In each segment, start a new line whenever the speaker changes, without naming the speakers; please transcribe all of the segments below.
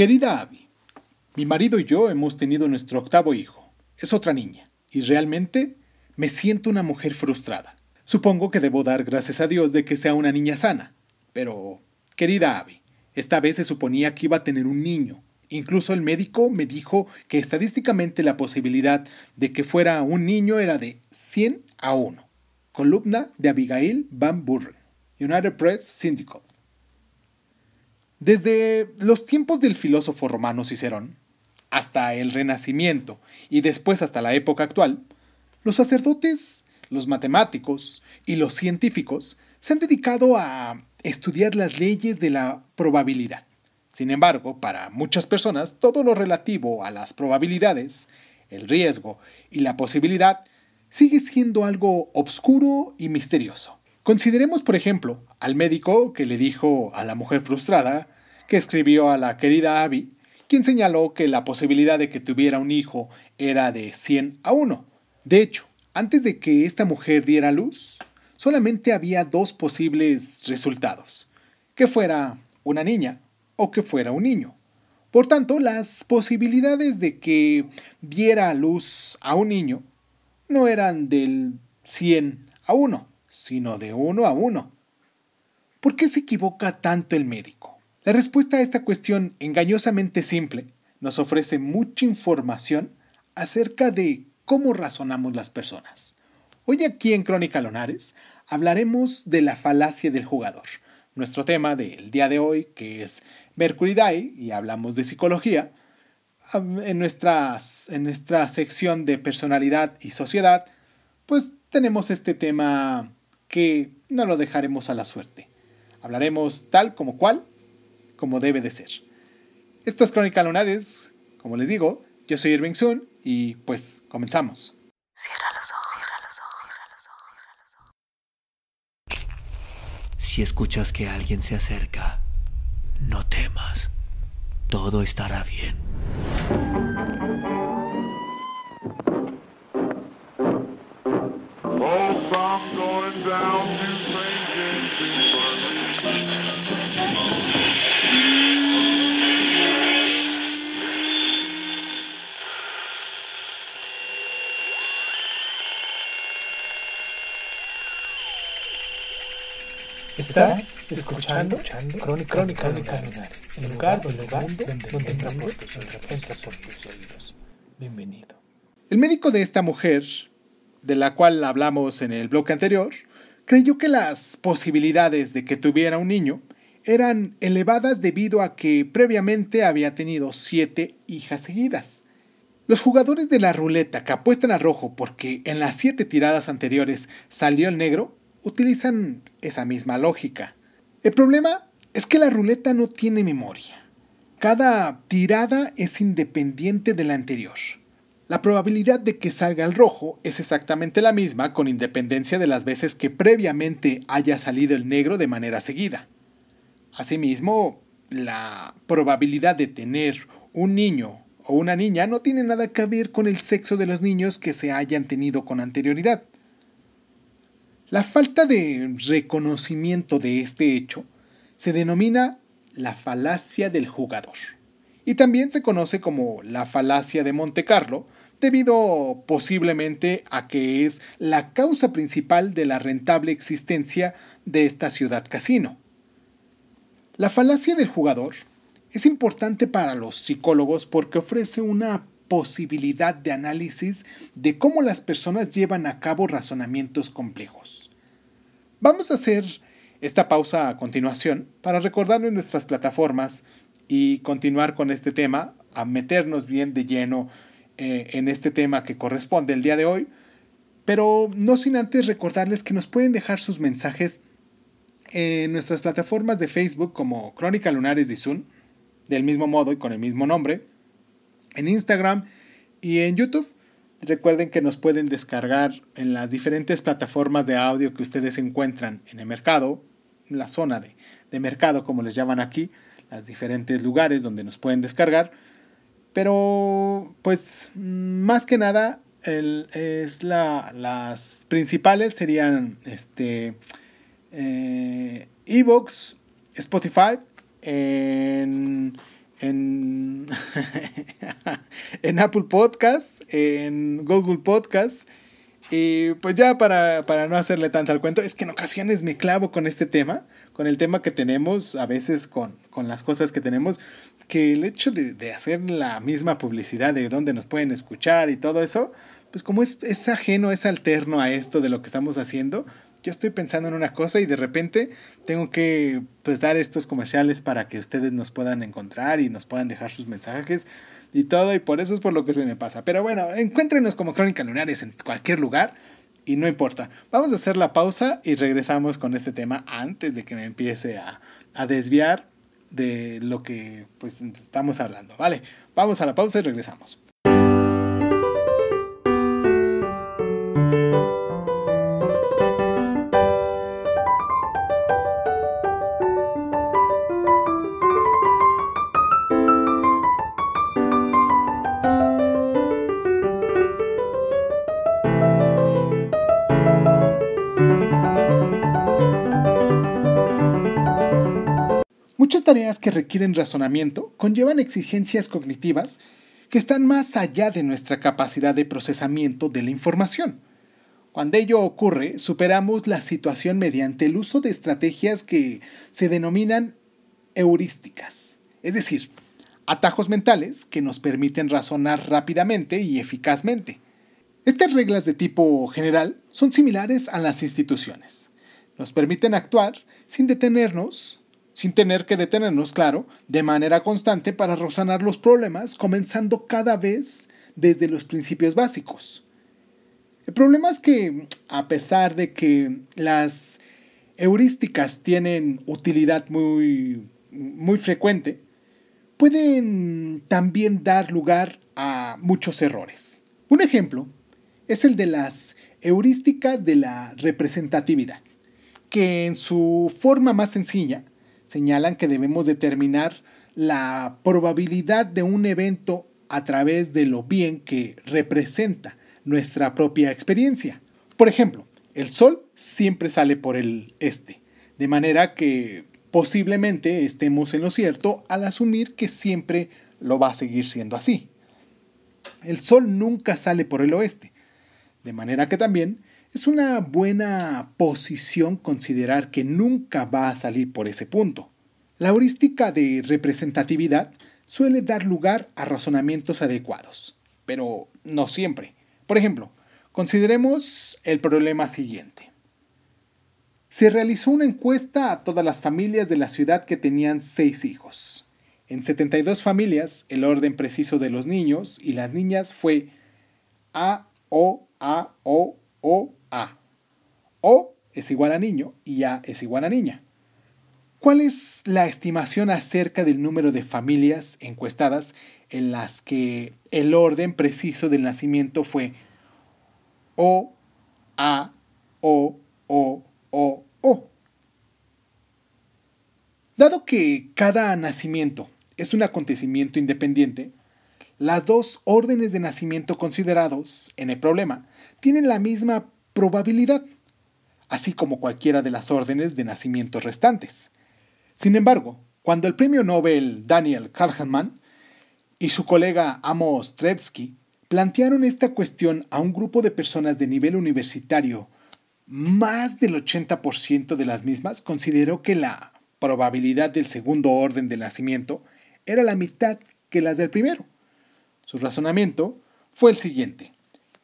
Querida Abby, mi marido y yo hemos tenido nuestro octavo hijo. Es otra niña. Y realmente me siento una mujer frustrada. Supongo que debo dar gracias a Dios de que sea una niña sana. Pero, querida Abby, esta vez se suponía que iba a tener un niño. Incluso el médico me dijo que estadísticamente la posibilidad de que fuera un niño era de 100 a 1. Columna de Abigail Van Buren, United Press Syndicate. Desde los tiempos del filósofo romano Cicerón, hasta el Renacimiento y después hasta la época actual, los sacerdotes, los matemáticos y los científicos se han dedicado a estudiar las leyes de la probabilidad. Sin embargo, para muchas personas, todo lo relativo a las probabilidades, el riesgo y la posibilidad sigue siendo algo obscuro y misterioso. Consideremos, por ejemplo, al médico que le dijo a la mujer frustrada que escribió a la querida Abby, quien señaló que la posibilidad de que tuviera un hijo era de 100 a 1. De hecho, antes de que esta mujer diera luz, solamente había dos posibles resultados, que fuera una niña o que fuera un niño. Por tanto, las posibilidades de que diera luz a un niño no eran del 100 a 1, sino de 1 a 1. ¿Por qué se equivoca tanto el médico? La respuesta a esta cuestión engañosamente simple nos ofrece mucha información acerca de cómo razonamos las personas. Hoy aquí en Crónica Lonares hablaremos de la falacia del jugador, nuestro tema del día de hoy que es Mercury Die y hablamos de psicología. En, en nuestra sección de personalidad y sociedad, pues tenemos este tema que no lo dejaremos a la suerte. Hablaremos tal como cual, como debe de ser. Esto es Crónica Lunares, como les digo, yo soy Irving Sun y pues comenzamos. Cierra los ojos, cierra los ojos, cierra los
ojos, cierra los ojos. Si escuchas que alguien se acerca, no temas. Todo estará bien.
Estás escuchando, Crónica, Crónica, Crónica el lugar, donde, donde, donde entra sobre tus oídos. Bienvenido. El médico de esta mujer, de la cual hablamos en el bloque anterior, creyó que las posibilidades de que tuviera un niño eran elevadas debido a que previamente había tenido siete hijas seguidas. Los jugadores de la ruleta que apuestan a rojo porque en las siete tiradas anteriores salió el negro utilizan esa misma lógica. El problema es que la ruleta no tiene memoria. Cada tirada es independiente de la anterior. La probabilidad de que salga el rojo es exactamente la misma con independencia de las veces que previamente haya salido el negro de manera seguida. Asimismo, la probabilidad de tener un niño o una niña no tiene nada que ver con el sexo de los niños que se hayan tenido con anterioridad. La falta de reconocimiento de este hecho se denomina la falacia del jugador y también se conoce como la falacia de Monte Carlo debido posiblemente a que es la causa principal de la rentable existencia de esta ciudad casino. La falacia del jugador es importante para los psicólogos porque ofrece una posibilidad de análisis de cómo las personas llevan a cabo razonamientos complejos. Vamos a hacer esta pausa a continuación para recordarnos nuestras plataformas y continuar con este tema, a meternos bien de lleno eh, en este tema que corresponde el día de hoy, pero no sin antes recordarles que nos pueden dejar sus mensajes en nuestras plataformas de Facebook como Crónica Lunares de Zoom, del mismo modo y con el mismo nombre, en Instagram y en YouTube. Recuerden que nos pueden descargar en las diferentes plataformas de audio que ustedes encuentran en el mercado, la zona de, de mercado como les llaman aquí, los diferentes lugares donde nos pueden descargar. Pero pues más que nada es la, las principales serían este eh, Evox, Spotify, en en, en Apple Podcasts, en Google Podcasts. Y pues ya para, para, no hacerle tanto al cuento, es que en ocasiones me clavo con este tema, con el tema que tenemos, a veces con, con las cosas que tenemos, que el hecho de, de, hacer la misma publicidad de dónde nos pueden escuchar y todo eso, pues como es, es ajeno, es alterno a esto de lo que estamos haciendo, yo estoy pensando en una cosa y de repente tengo que pues dar estos comerciales para que ustedes nos puedan encontrar y nos puedan dejar sus mensajes y todo y por eso es por lo que se me pasa. Pero bueno, encuéntrenos como Crónica Lunares en cualquier lugar y no importa. Vamos a hacer la pausa y regresamos con este tema antes de que me empiece a, a desviar de lo que pues estamos hablando. Vale, vamos a la pausa y regresamos. Tareas que requieren razonamiento conllevan exigencias cognitivas que están más allá de nuestra capacidad de procesamiento de la información. Cuando ello ocurre, superamos la situación mediante el uso de estrategias que se denominan heurísticas, es decir, atajos mentales que nos permiten razonar rápidamente y eficazmente. Estas reglas de tipo general son similares a las instituciones. Nos permiten actuar sin detenernos sin tener que detenernos, claro, de manera constante para razonar los problemas, comenzando cada vez desde los principios básicos. El problema es que, a pesar de que las heurísticas tienen utilidad muy, muy frecuente, pueden también dar lugar a muchos errores. Un ejemplo es el de las heurísticas de la representatividad, que en su forma más sencilla señalan que debemos determinar la probabilidad de un evento a través de lo bien que representa nuestra propia experiencia. Por ejemplo, el Sol siempre sale por el este, de manera que posiblemente estemos en lo cierto al asumir que siempre lo va a seguir siendo así. El Sol nunca sale por el oeste, de manera que también es una buena posición considerar que nunca va a salir por ese punto. La heurística de representatividad suele dar lugar a razonamientos adecuados, pero no siempre. Por ejemplo, consideremos el problema siguiente. Se realizó una encuesta a todas las familias de la ciudad que tenían seis hijos. En 72 familias, el orden preciso de los niños y las niñas fue A, O, A, O, O, a. O es igual a niño y A es igual a niña. ¿Cuál es la estimación acerca del número de familias encuestadas en las que el orden preciso del nacimiento fue O, A, O, O, O, O? Dado que cada nacimiento es un acontecimiento independiente, las dos órdenes de nacimiento considerados en el problema tienen la misma probabilidad, así como cualquiera de las órdenes de nacimiento restantes. Sin embargo, cuando el premio Nobel Daniel Kahneman y su colega Amos Tversky plantearon esta cuestión a un grupo de personas de nivel universitario, más del 80% de las mismas consideró que la probabilidad del segundo orden de nacimiento era la mitad que las del primero. Su razonamiento fue el siguiente.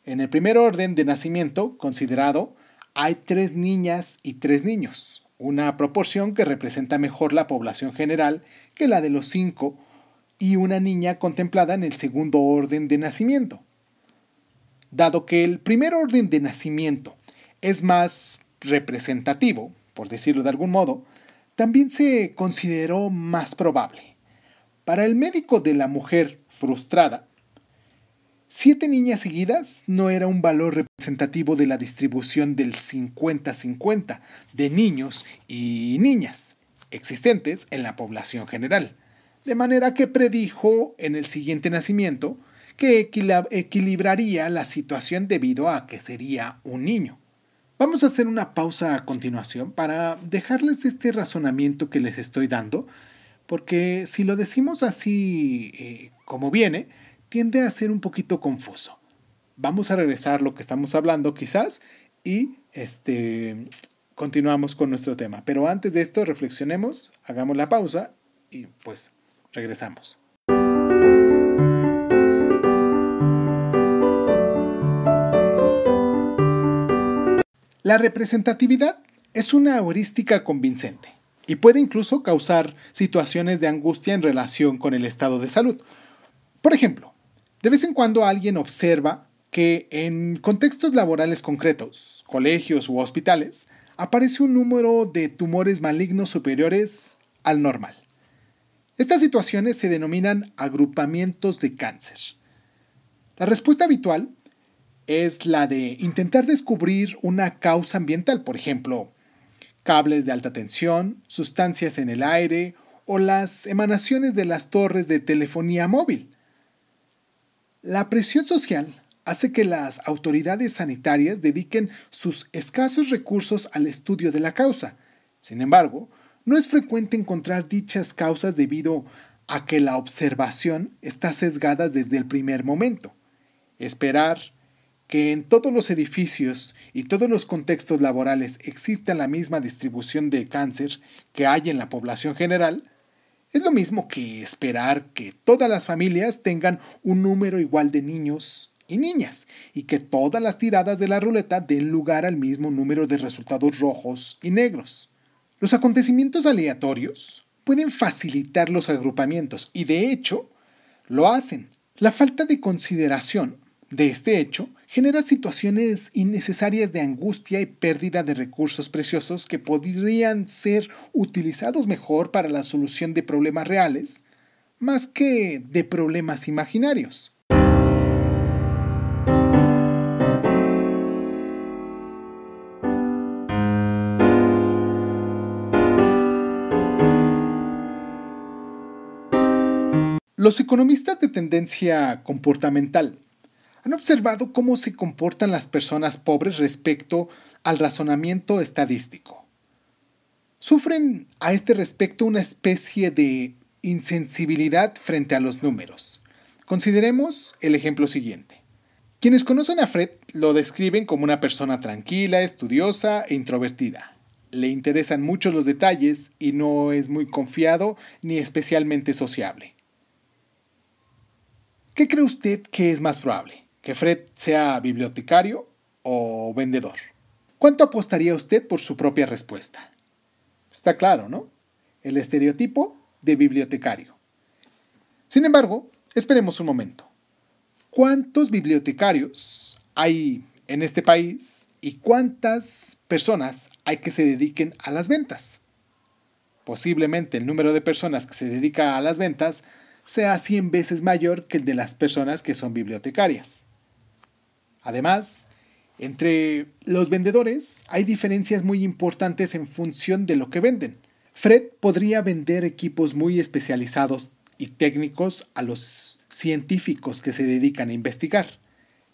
En el primer orden de nacimiento considerado hay tres niñas y tres niños, una proporción que representa mejor la población general que la de los cinco y una niña contemplada en el segundo orden de nacimiento. Dado que el primer orden de nacimiento es más representativo, por decirlo de algún modo, también se consideró más probable. Para el médico de la mujer frustrada, Siete niñas seguidas no era un valor representativo de la distribución del 50-50 de niños y niñas existentes en la población general, de manera que predijo en el siguiente nacimiento que equilibraría la situación debido a que sería un niño. Vamos a hacer una pausa a continuación para dejarles este razonamiento que les estoy dando porque si lo decimos así eh, como viene, tiende a ser un poquito confuso. Vamos a regresar lo que estamos hablando quizás y este, continuamos con nuestro tema. Pero antes de esto, reflexionemos, hagamos la pausa y pues regresamos. La representatividad es una heurística convincente y puede incluso causar situaciones de angustia en relación con el estado de salud. Por ejemplo, de vez en cuando alguien observa que en contextos laborales concretos, colegios u hospitales, aparece un número de tumores malignos superiores al normal. Estas situaciones se denominan agrupamientos de cáncer. La respuesta habitual es la de intentar descubrir una causa ambiental, por ejemplo, cables de alta tensión, sustancias en el aire o las emanaciones de las torres de telefonía móvil. La presión social hace que las autoridades sanitarias dediquen sus escasos recursos al estudio de la causa. Sin embargo, no es frecuente encontrar dichas causas debido a que la observación está sesgada desde el primer momento. Esperar que en todos los edificios y todos los contextos laborales exista la misma distribución de cáncer que hay en la población general, es lo mismo que esperar que todas las familias tengan un número igual de niños y niñas y que todas las tiradas de la ruleta den lugar al mismo número de resultados rojos y negros. Los acontecimientos aleatorios pueden facilitar los agrupamientos y de hecho lo hacen. La falta de consideración de este hecho genera situaciones innecesarias de angustia y pérdida de recursos preciosos que podrían ser utilizados mejor para la solución de problemas reales, más que de problemas imaginarios. Los economistas de tendencia comportamental ¿Han observado cómo se comportan las personas pobres respecto al razonamiento estadístico? Sufren a este respecto una especie de insensibilidad frente a los números. Consideremos el ejemplo siguiente. Quienes conocen a Fred lo describen como una persona tranquila, estudiosa e introvertida. Le interesan mucho los detalles y no es muy confiado ni especialmente sociable. ¿Qué cree usted que es más probable? Que Fred sea bibliotecario o vendedor. ¿Cuánto apostaría usted por su propia respuesta? Está claro, ¿no? El estereotipo de bibliotecario. Sin embargo, esperemos un momento. ¿Cuántos bibliotecarios hay en este país y cuántas personas hay que se dediquen a las ventas? Posiblemente el número de personas que se dedica a las ventas sea 100 veces mayor que el de las personas que son bibliotecarias. Además, entre los vendedores hay diferencias muy importantes en función de lo que venden. Fred podría vender equipos muy especializados y técnicos a los científicos que se dedican a investigar.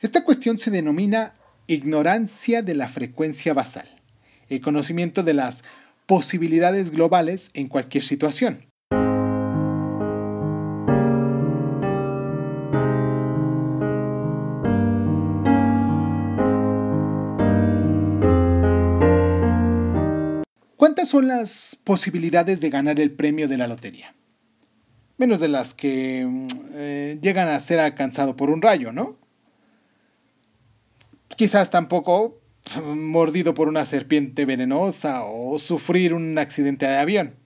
Esta cuestión se denomina ignorancia de la frecuencia basal, el conocimiento de las posibilidades globales en cualquier situación. ¿Cuántas son las posibilidades de ganar el premio de la lotería? Menos de las que mm, eh, llegan a ser alcanzado por un rayo, ¿no? Quizás tampoco mm, mordido por una serpiente venenosa o sufrir un accidente de avión.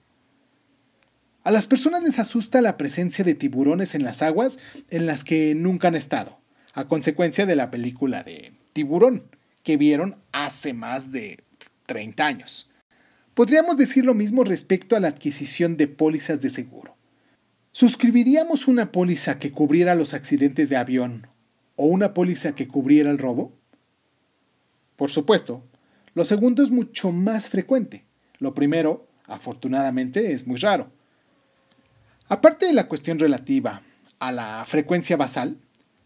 A las personas les asusta la presencia de tiburones en las aguas en las que nunca han estado, a consecuencia de la película de Tiburón, que vieron hace más de 30 años. Podríamos decir lo mismo respecto a la adquisición de pólizas de seguro. ¿Suscribiríamos una póliza que cubriera los accidentes de avión o una póliza que cubriera el robo? Por supuesto, lo segundo es mucho más frecuente. Lo primero, afortunadamente, es muy raro. Aparte de la cuestión relativa a la frecuencia basal,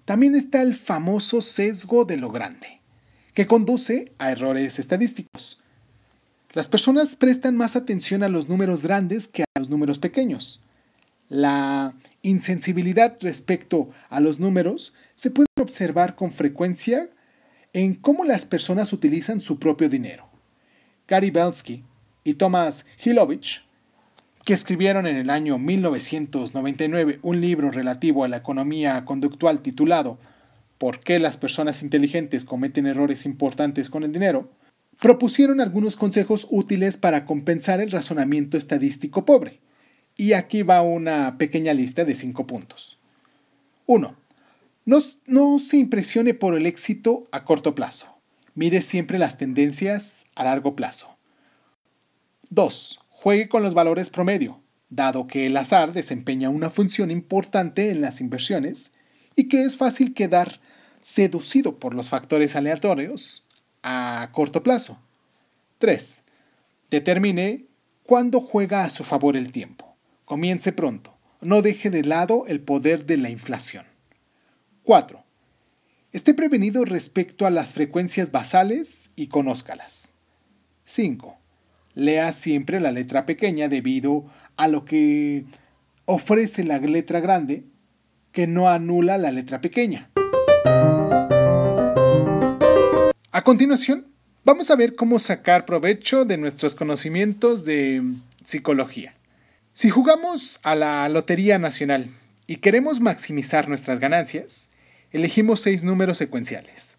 también está el famoso sesgo de lo grande, que conduce a errores estadísticos. Las personas prestan más atención a los números grandes que a los números pequeños. La insensibilidad respecto a los números se puede observar con frecuencia en cómo las personas utilizan su propio dinero. Gary Belsky y Thomas Hilovich, que escribieron en el año 1999 un libro relativo a la economía conductual titulado ¿Por qué las personas inteligentes cometen errores importantes con el dinero?, propusieron algunos consejos útiles para compensar el razonamiento estadístico pobre. Y aquí va una pequeña lista de cinco puntos. 1. No, no, se impresione por el éxito a corto plazo. Mire siempre las tendencias a largo plazo. 2. Juegue con los valores promedio, dado que el azar desempeña una función importante en las inversiones y que es fácil quedar seducido por los factores aleatorios a corto plazo. 3. Determine cuándo juega a su favor el tiempo. Comience pronto. No deje de lado el poder de la inflación. 4. Esté prevenido respecto a las frecuencias basales y conózcalas. 5. Lea siempre la letra pequeña debido a lo que ofrece la letra grande que no anula la letra pequeña. A continuación, vamos a ver cómo sacar provecho de nuestros conocimientos de psicología. Si jugamos a la Lotería Nacional y queremos maximizar nuestras ganancias, elegimos seis números secuenciales.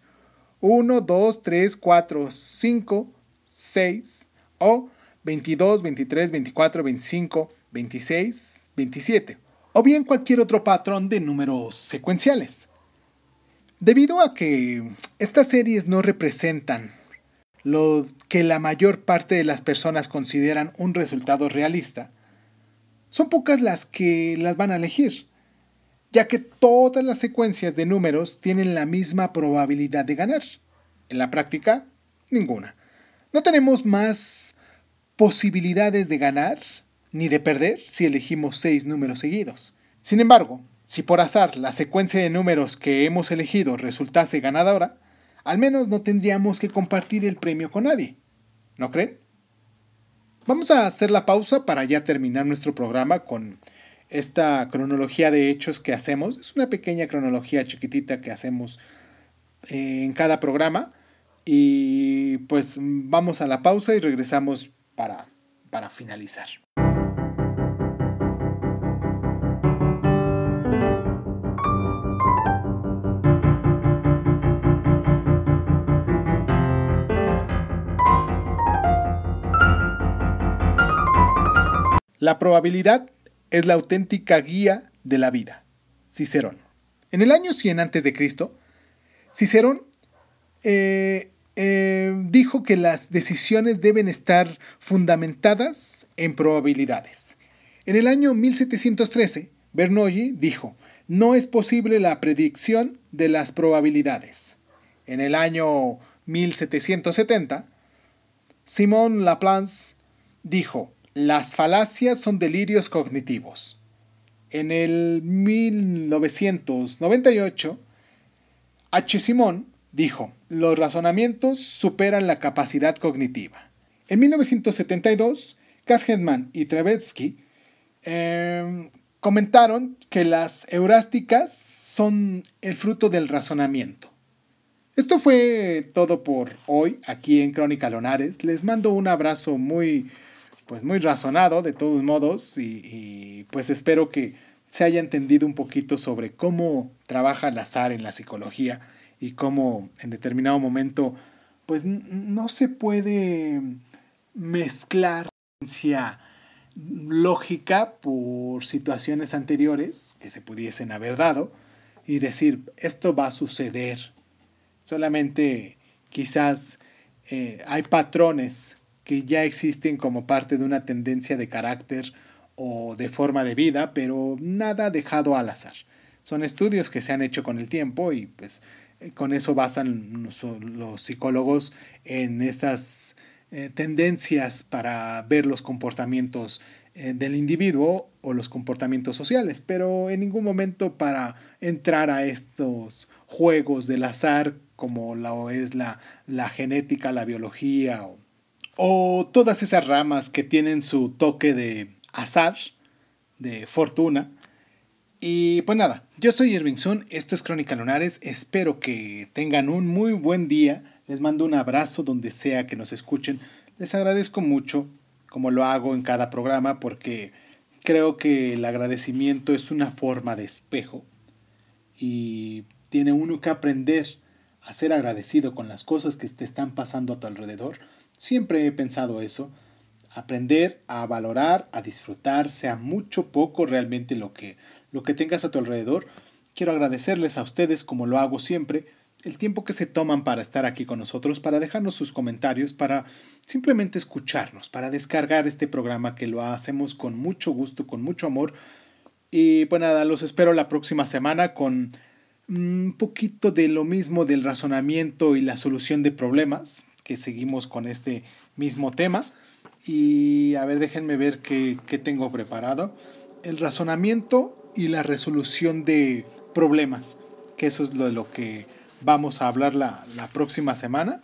1, 2, 3, 4, 5, 6, o 22, 23, 24, 25, 26, 27, o bien cualquier otro patrón de números secuenciales. Debido a que estas series no representan lo que la mayor parte de las personas consideran un resultado realista, son pocas las que las van a elegir, ya que todas las secuencias de números tienen la misma probabilidad de ganar. En la práctica, ninguna. No tenemos más posibilidades de ganar ni de perder si elegimos seis números seguidos. Sin embargo, si por azar la secuencia de números que hemos elegido resultase ganadora, al menos no tendríamos que compartir el premio con nadie. ¿No creen? Vamos a hacer la pausa para ya terminar nuestro programa con esta cronología de hechos que hacemos. Es una pequeña cronología chiquitita que hacemos eh, en cada programa y pues vamos a la pausa y regresamos para, para finalizar. La probabilidad es la auténtica guía de la vida. Cicerón. En el año 100 a.C., Cicerón eh, eh, dijo que las decisiones deben estar fundamentadas en probabilidades. En el año 1713, Bernoulli dijo, no es posible la predicción de las probabilidades. En el año 1770, Simon Laplace dijo, las falacias son delirios cognitivos. En el 1998, H. Simon dijo, los razonamientos superan la capacidad cognitiva. En 1972, Kahneman y Trevetsky em, comentaron que las eurásticas son el fruto del razonamiento. Esto fue todo por hoy aquí en Crónica Lonares. Les mando un abrazo muy pues muy razonado de todos modos y, pues espero que se haya entendido un poquito sobre cómo trabaja el azar en la psicología y cómo en determinado momento pues no se puede mezclar lógica por situaciones anteriores que se pudiesen haber dado y decir esto va a suceder. Solamente quizás eh, hay patrones que ya existen como parte de una tendencia de carácter o de forma de vida, pero nada dejado al azar. Son estudios que se han hecho con el tiempo y pues eh, con eso basan los, psicólogos en estas eh, tendencias para ver los comportamientos eh, del individuo o los comportamientos sociales, pero en ningún momento para entrar a estos juegos del azar como lo es la, la genética, la biología o todas esas ramas que tienen su toque de azar, de fortuna. Y pues nada, yo soy Irving Sun, esto es Crónica Lunares, espero que tengan un muy buen día, les mando un abrazo donde sea que nos escuchen, les agradezco mucho, como lo hago en cada programa, porque creo que el agradecimiento es una forma de espejo y tiene uno que aprender a ser agradecido con las cosas que te están pasando a tu alrededor. Siempre he pensado eso, aprender a valorar, a disfrutar, sea mucho poco realmente lo que lo que tengas a tu alrededor. Quiero agradecerles a ustedes, como lo hago siempre, el tiempo que se toman para estar aquí con nosotros, para dejarnos sus comentarios, para simplemente escucharnos, para descargar este programa que lo hacemos con mucho gusto, con mucho amor. Y pues nada, los espero la próxima semana con un poquito de lo mismo del razonamiento y la solución de problemas, que seguimos con este mismo tema. Y a ver, déjenme ver qué, qué tengo preparado. El razonamiento y la resolución de problemas, que eso es lo lo que vamos a hablar la, la próxima semana,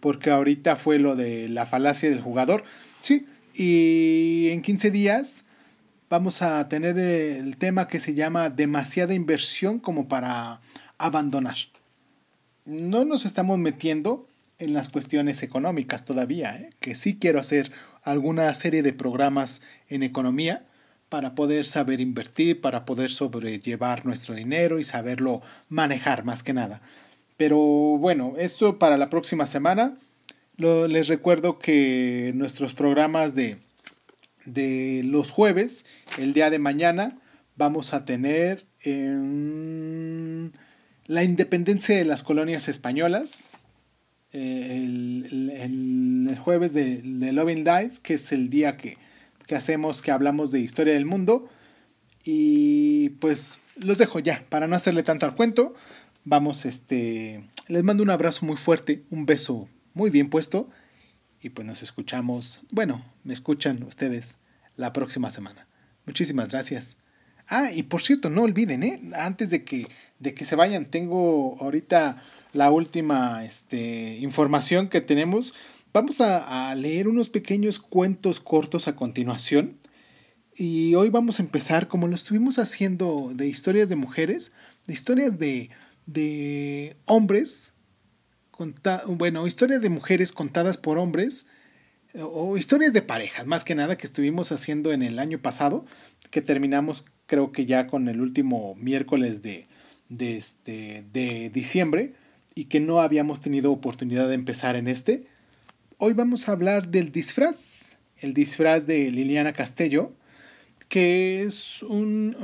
porque ahorita fue lo de la falacia del jugador, sí, y en 15 días vamos a tener el tema que se llama demasiada inversión como para abandonar. No nos estamos metiendo en las cuestiones económicas todavía, ¿eh? que sí quiero hacer alguna serie de programas en economía, para poder saber invertir, para poder sobrellevar nuestro dinero y saberlo manejar más que nada. Pero bueno, esto para la próxima semana. les recuerdo que nuestros programas de, de los jueves, el día de mañana, vamos a tener la independencia de las colonias españolas. Eh, el, jueves de, de Loving Dice, que es el día que, que hacemos, que hablamos de historia del mundo. Y pues los dejo ya, para no hacerle tanto al cuento. Vamos, este, les mando un abrazo muy fuerte, un beso muy bien puesto. Y pues nos escuchamos, bueno, me escuchan ustedes la próxima semana. Muchísimas gracias. Ah, y por cierto, no olviden, ¿eh? antes de que, de que se vayan, tengo ahorita la última este, información que tenemos Vamos a, leer unos pequeños cuentos cortos a continuación. Y hoy vamos a empezar, como lo estuvimos haciendo, de historias de mujeres, de historias de, de hombres, bueno, historias de mujeres contadas por hombres, o historias de parejas, más que nada, que estuvimos haciendo en el año pasado, que terminamos creo que ya con el último miércoles de, de, este, de diciembre, y que no habíamos tenido oportunidad de empezar en este hoy vamos a hablar del disfraz, el disfraz de Liliana Castello, que es un,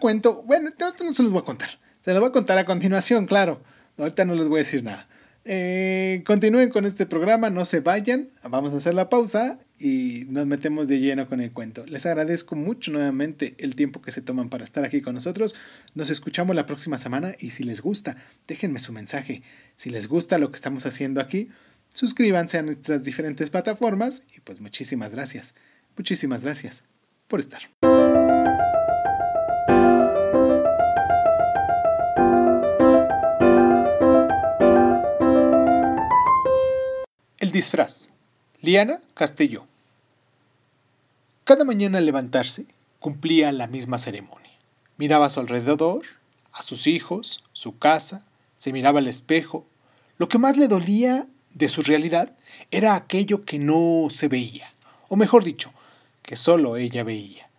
cuento, bueno, ahorita no se los voy a contar, se los voy a contar a continuación, claro, ahorita no les voy a decir nada. Eh, continúen con este programa, no se vayan, vamos a hacer la pausa y nos metemos de lleno con el cuento. Les agradezco mucho nuevamente el tiempo que se toman para estar aquí con nosotros. Nos escuchamos la próxima semana y si les gusta, déjenme su mensaje. Si les gusta lo que estamos haciendo aquí, suscríbanse a nuestras diferentes plataformas y pues muchísimas gracias, muchísimas gracias por estar. El disfraz. Liana Castillo. Cada mañana al levantarse cumplía la misma ceremonia. Miraba a su alrededor, a sus hijos, su casa, se miraba al espejo. Lo que más le dolía de su realidad era aquello que no se veía, o mejor dicho, que solo ella veía.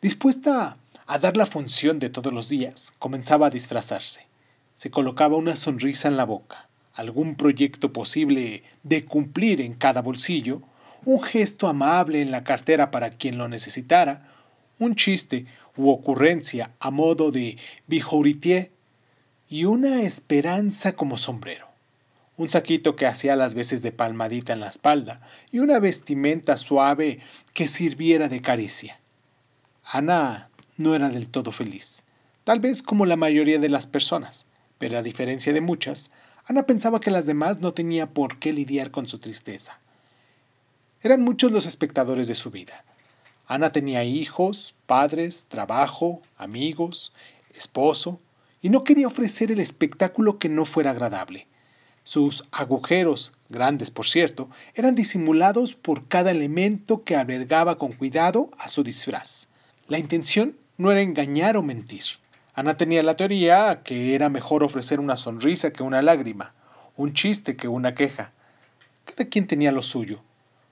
Dispuesta a dar la función de todos los días, comenzaba a disfrazarse. Se colocaba una sonrisa en la boca, algún proyecto posible de cumplir en cada bolsillo, un gesto amable en la cartera para quien lo necesitara, un chiste u ocurrencia a modo de bijouritier y una esperanza como sombrero un saquito que hacía las veces de palmadita en la espalda y una vestimenta suave que sirviera de caricia. Ana no era del todo feliz, tal vez como la mayoría de las personas, pero a diferencia de muchas, Ana pensaba que las demás no tenía por qué lidiar con su tristeza. Eran muchos los espectadores de su vida. Ana tenía hijos, padres, trabajo, amigos, esposo, y no quería ofrecer el espectáculo que no fuera agradable. Sus agujeros, grandes por cierto, eran disimulados por cada elemento que albergaba con cuidado a su disfraz. La intención no era engañar o mentir. Ana tenía la teoría que era mejor ofrecer una sonrisa que una lágrima, un chiste que una queja. Cada quien tenía lo suyo.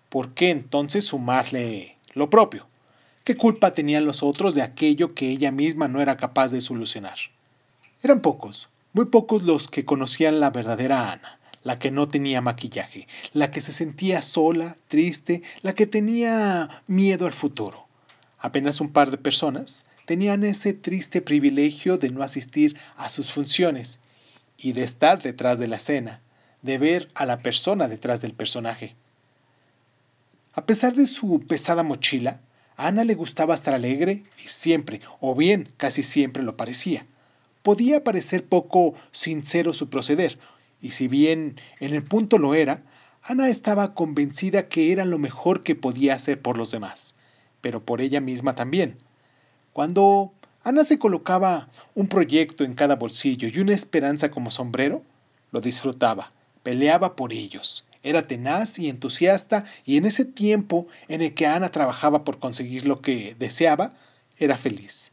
¿Por qué entonces sumarle lo propio? ¿Qué culpa tenían los otros de aquello que ella misma no era capaz de solucionar? Eran pocos, muy pocos los que conocían la verdadera Ana, la que no tenía maquillaje, la que se sentía sola, triste, la que tenía miedo al futuro. Apenas un par de personas tenían ese triste privilegio de no asistir a sus funciones y de estar detrás de la escena, de ver a la persona detrás del personaje. A pesar de su pesada mochila, Ana le gustaba estar alegre y siempre, o bien casi siempre lo parecía. Podía parecer poco sincero su proceder, y si bien en el punto lo era, Ana estaba convencida que era lo mejor que podía hacer por los demás, pero por ella misma también. Cuando Ana se colocaba un proyecto en cada bolsillo y una esperanza como sombrero, lo disfrutaba, peleaba por ellos, era tenaz y entusiasta y en ese tiempo en el que Ana trabajaba por conseguir lo que deseaba, era feliz.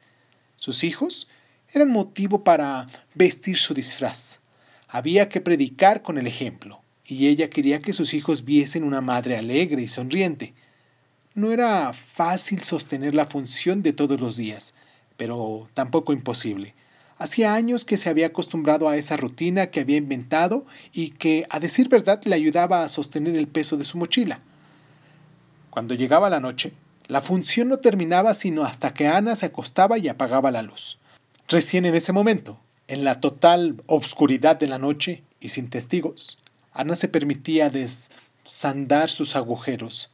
Sus hijos eran motivo para vestir su disfraz. Había que predicar con el ejemplo, y ella quería que sus hijos viesen una madre alegre y sonriente. No era fácil sostener la función de todos los días, pero tampoco imposible. Hacía años que se había acostumbrado a esa rutina que había inventado y que, a decir verdad, le ayudaba a sostener el peso de su mochila. Cuando llegaba la noche, la función no terminaba sino hasta que Ana se acostaba y apagaba la luz. Recién en ese momento, en la total obscuridad de la noche y sin testigos, Ana se permitía desandar sus agujeros.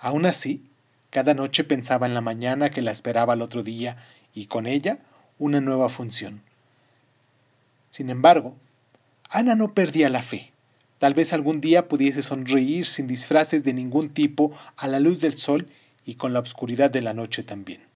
Aún así, cada noche pensaba en la mañana que la esperaba el otro día y con ella una nueva función. Sin embargo, Ana no perdía la fe. Tal vez algún día pudiese sonreír sin disfraces de ningún tipo a la luz del sol y con la oscuridad de la noche también.